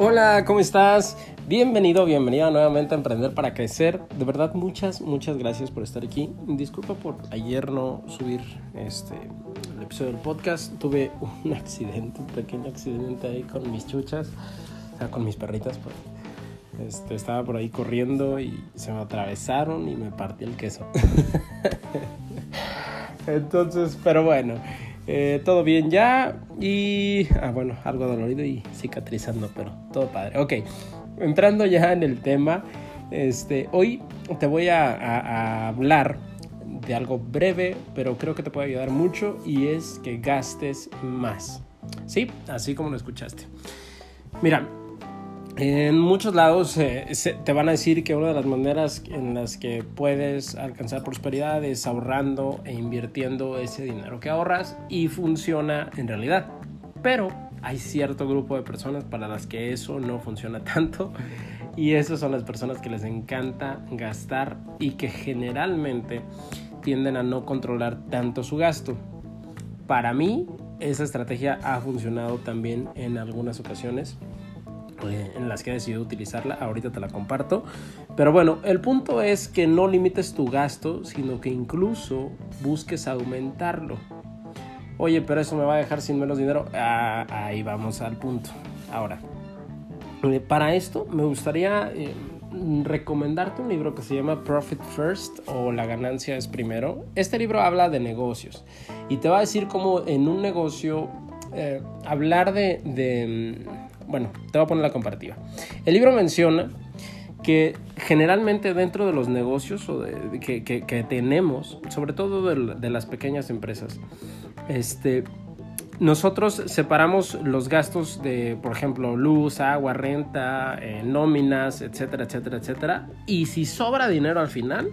Hola, ¿cómo estás? Bienvenido, bienvenida nuevamente a Emprender para Crecer. De verdad, muchas, muchas gracias por estar aquí. Disculpa por ayer no subir este, el episodio del podcast. Tuve un accidente, un pequeño accidente ahí con mis chuchas, o sea, con mis perritas. Pues. Este, estaba por ahí corriendo y se me atravesaron y me partí el queso. Entonces, pero bueno, eh, todo bien ya y, ah, bueno, algo dolorido y cicatrizando, pero todo padre. Ok, entrando ya en el tema, este, hoy te voy a, a hablar de algo breve, pero creo que te puede ayudar mucho y es que gastes más. Sí, así como lo escuchaste. Mira, en muchos lados eh, te van a decir que una de las maneras en las que puedes alcanzar prosperidad es ahorrando e invirtiendo ese dinero que ahorras y funciona en realidad. Pero hay cierto grupo de personas para las que eso no funciona tanto y esas son las personas que les encanta gastar y que generalmente tienden a no controlar tanto su gasto. Para mí esa estrategia ha funcionado también en algunas ocasiones en las que he decidido utilizarla. Ahorita te la comparto. Pero bueno, el punto es que no limites tu gasto, sino que incluso busques aumentarlo. Oye, pero eso me va a dejar sin menos dinero. Ah, ahí vamos al punto. Ahora, eh, para esto me gustaría eh, recomendarte un libro que se llama Profit First o La ganancia es primero. Este libro habla de negocios y te va a decir cómo en un negocio hablar de bueno, te voy a poner la comparativa. El libro menciona que generalmente dentro de los negocios o de, que, tenemos, sobre todo de, las pequeñas empresas, este, nosotros separamos los gastos de, por ejemplo, luz, agua, renta, eh, nóminas, etcétera, etcétera, etcétera. Y si sobra dinero al final,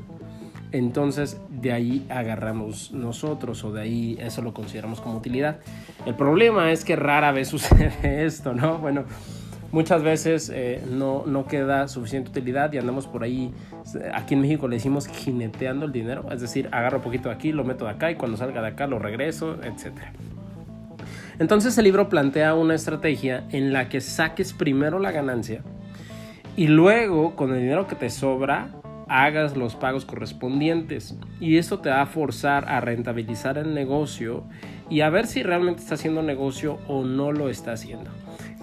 entonces de ahí agarramos nosotros o de ahí eso lo consideramos como utilidad. El problema es que rara vez sucede esto, ¿no? Bueno, muchas veces eh, no, no queda suficiente utilidad y andamos por ahí, aquí en México le decimos jineteando el dinero, es decir, agarro un poquito de aquí, lo meto de acá y cuando salga de acá lo regreso, etc. Entonces el libro plantea una estrategia en la que saques primero la ganancia y luego con el dinero que te sobra hagas los pagos correspondientes y esto te va a forzar a rentabilizar el negocio y a ver si realmente está haciendo negocio o no lo está haciendo.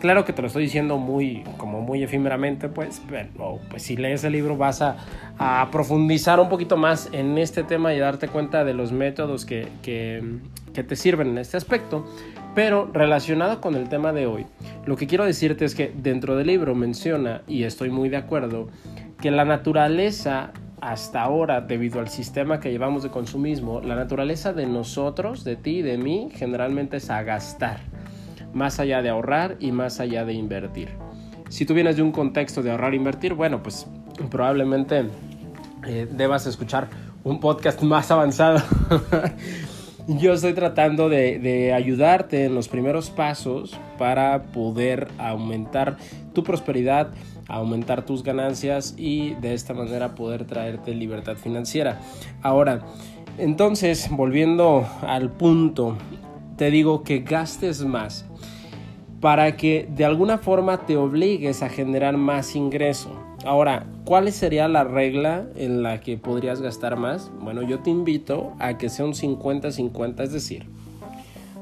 Claro que te lo estoy diciendo muy, como muy efímeramente, pues, pero pues si lees el libro vas a, profundizar un poquito más en este tema y darte cuenta de los métodos que, que, que te sirven en este aspecto. Pero relacionado con el tema de hoy, lo que quiero decirte es que dentro del libro menciona, y estoy muy de acuerdo, que la naturaleza hasta ahora, debido al sistema que llevamos de consumismo, la naturaleza de nosotros, de ti y de mí, generalmente es a gastar, más allá de ahorrar y más allá de invertir. Si tú vienes de un contexto de ahorrar e invertir, bueno, pues probablemente eh, debas escuchar un podcast más avanzado. Yo estoy tratando de, de, ayudarte en los primeros pasos para poder aumentar tu prosperidad aumentar tus ganancias y de esta manera poder traerte libertad financiera. Ahora, entonces, volviendo al punto, te digo que gastes más para que de alguna forma te obligues a generar más ingreso. Ahora, ¿cuál sería la regla en la que podrías gastar más? Bueno, yo te invito a que sea un 50-50, es decir,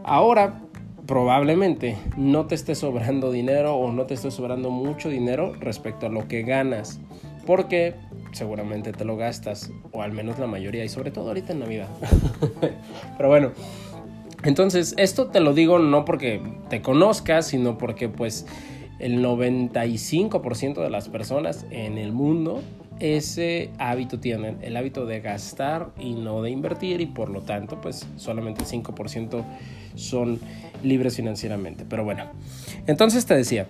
ahora probablemente no te esté sobrando dinero o no te esté sobrando mucho dinero respecto a lo que ganas. Porque seguramente te lo gastas, o al menos la mayoría, y sobre todo ahorita en Navidad. Pero bueno, entonces esto te lo digo no porque te conozcas, sino porque pues el 95% de las personas en el mundo ese hábito tienen, el hábito de gastar y no de invertir y por lo tanto pues solamente el 5% son libres financieramente. Pero bueno, entonces te decía,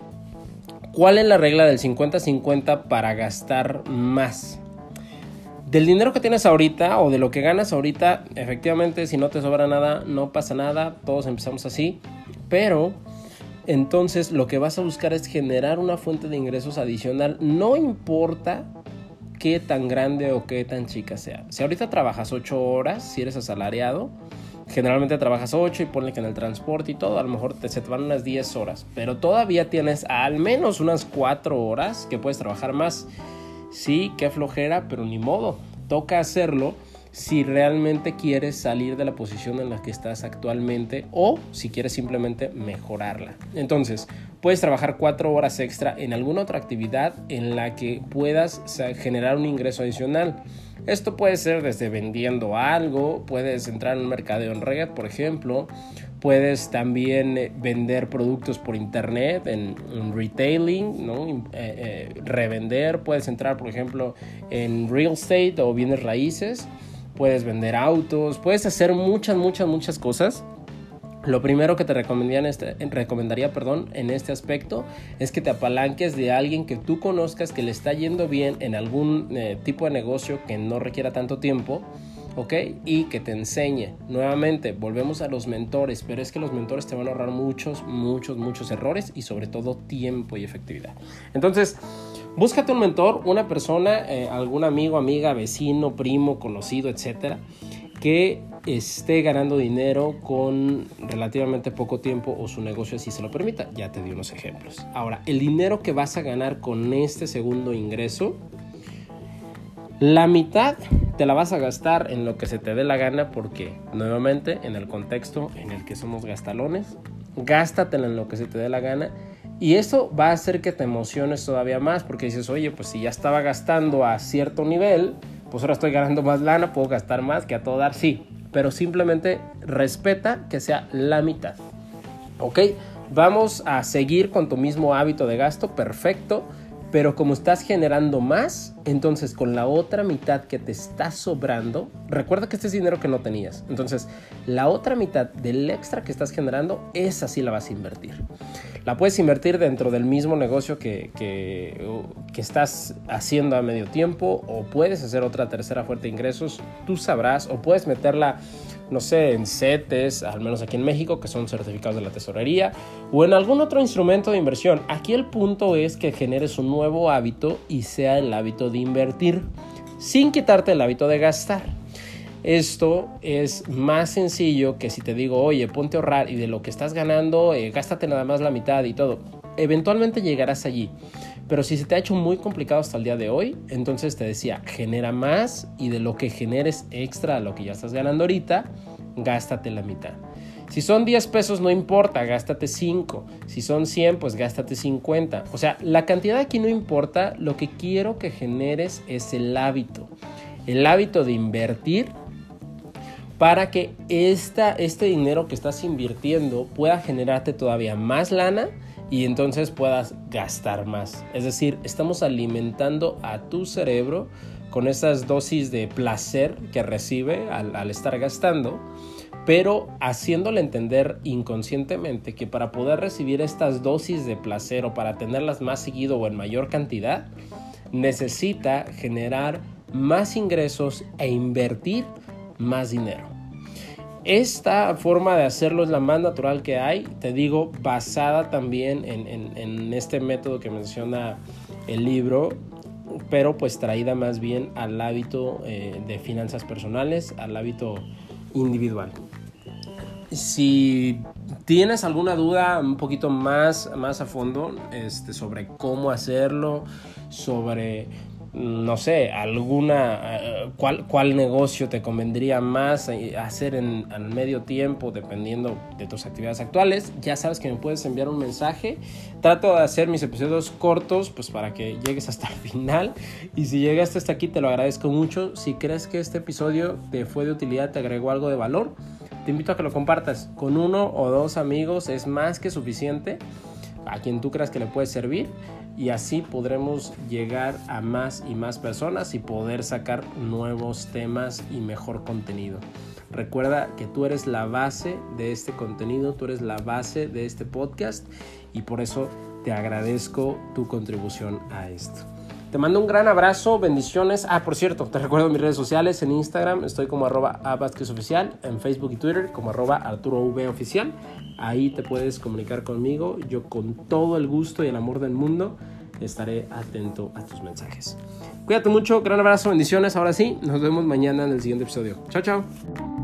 ¿cuál es la regla del 50-50 para gastar más? Del dinero que tienes ahorita o de lo que ganas ahorita, efectivamente si no te sobra nada, no pasa nada, todos empezamos así, pero entonces lo que vas a buscar es generar una fuente de ingresos adicional, no importa qué tan grande o qué tan chica sea. Si ahorita trabajas 8 horas, si eres asalariado, generalmente trabajas 8 y ponle que en el transporte y todo, a lo mejor te, se te van unas 10 horas, pero todavía tienes al menos unas 4 horas que puedes trabajar más. Sí, qué flojera, pero ni modo, toca hacerlo si realmente quieres salir de la posición en la que estás actualmente o si quieres simplemente mejorarla. Entonces, puedes trabajar cuatro horas extra en alguna otra actividad en la que puedas generar un ingreso adicional. Esto puede ser desde vendiendo algo, puedes entrar en un mercadeo en red, por ejemplo, puedes también eh, vender productos por internet en, retailing, ¿no? Eh, eh, revender, puedes entrar, por ejemplo, en real estate o bienes raíces puedes vender autos, puedes hacer muchas, muchas, muchas cosas. Lo primero que te recomendaría en este, recomendaría perdón, en este aspecto es que te apalanques de alguien que tú conozcas que le está yendo bien en algún eh, tipo de negocio que no requiera tanto tiempo. ¿ok? Y que te enseñe. Nuevamente, volvemos a los mentores, pero es que los mentores te van a ahorrar muchos, muchos, muchos errores y sobre todo tiempo y efectividad. Entonces, Búscate un mentor, una persona, eh, algún amigo, amiga, vecino, primo, conocido, etcétera, que esté ganando dinero con relativamente poco tiempo o su negocio así se lo permita. Ya te di unos ejemplos. Ahora, el dinero que vas a ganar con este segundo ingreso, la mitad te la vas a gastar en lo que se te dé la gana porque, nuevamente, en el contexto en el que somos gastalones, gástatela en lo que se te dé la gana y eso va a hacer que te emociones todavía más porque dices, oye, pues si ya estaba gastando a cierto nivel, pues ahora estoy ganando más lana, puedo gastar más que a todo dar, sí. Pero simplemente respeta que sea la mitad. ¿Ok? Vamos a seguir con tu mismo hábito de gasto, perfecto. Pero como estás generando más, entonces con la otra mitad que te está sobrando, recuerda que este es dinero que no tenías. Entonces, la otra mitad del extra que estás generando, esa sí la vas a invertir. La puedes invertir dentro del mismo negocio que, que, estás haciendo a medio tiempo o puedes hacer otra tercera fuerte de ingresos, tú sabrás, o puedes meterla no sé, en CETES, al menos aquí en México, que son certificados de la tesorería, o en algún otro instrumento de inversión. Aquí el punto es que generes un nuevo hábito y sea el hábito de invertir, sin quitarte el hábito de gastar. Esto es más sencillo que si te digo, oye, ponte a ahorrar y de lo que estás ganando, eh, gástate nada más la mitad y todo. Eventualmente llegarás allí. Pero si se te ha hecho muy complicado hasta el día de hoy, entonces te decía, genera más y de lo que generes extra a lo que ya estás ganando ahorita, gástate la mitad. Si son 10 pesos, no importa, gástate 5. Si son 100, pues gástate 50. O sea, la cantidad aquí no importa, lo que quiero que generes es el hábito. El hábito de invertir para que esta, este dinero que estás invirtiendo pueda generarte todavía más lana y entonces puedas gastar más. Es decir, estamos alimentando a tu cerebro con esas dosis de placer que recibe al, estar gastando, pero haciéndole entender inconscientemente que para poder recibir estas dosis de placer o para tenerlas más seguido o en mayor cantidad, necesita generar más ingresos e invertir más dinero. Esta forma de hacerlo es la más natural que hay, te digo, basada también en, este método que menciona el libro, pero pues traída más bien al hábito eh, de finanzas personales, al hábito individual. Si tienes alguna duda un poquito más, más a fondo este, sobre cómo hacerlo, sobre no sé, alguna, eh, cuál, cuál negocio te convendría más eh, hacer en, medio tiempo dependiendo de tus actividades actuales, ya sabes que me puedes enviar un mensaje. Trato de hacer mis episodios cortos pues para que llegues hasta el final y si llegaste hasta aquí te lo agradezco mucho. Si crees que este episodio te fue de utilidad, te agregó algo de valor, te invito a que lo compartas con uno o dos amigos, es más que suficiente a quien tú creas que le puede servir. Y así podremos llegar a más y más personas y poder sacar nuevos temas y mejor contenido. Recuerda que tú eres la base de este contenido, tú eres la base de este podcast y por eso te agradezco tu contribución a esto. Te mando un gran abrazo, bendiciones. Ah, por cierto, te recuerdo mis redes sociales. En Instagram estoy como arroba oficial, en Facebook y Twitter como arroba Arturo v oficial. Ahí te puedes comunicar conmigo. Yo con todo el gusto y el amor del mundo estaré atento a tus mensajes. Cuídate mucho, gran abrazo, bendiciones. Ahora sí, nos vemos mañana en el siguiente episodio. Chao, chao.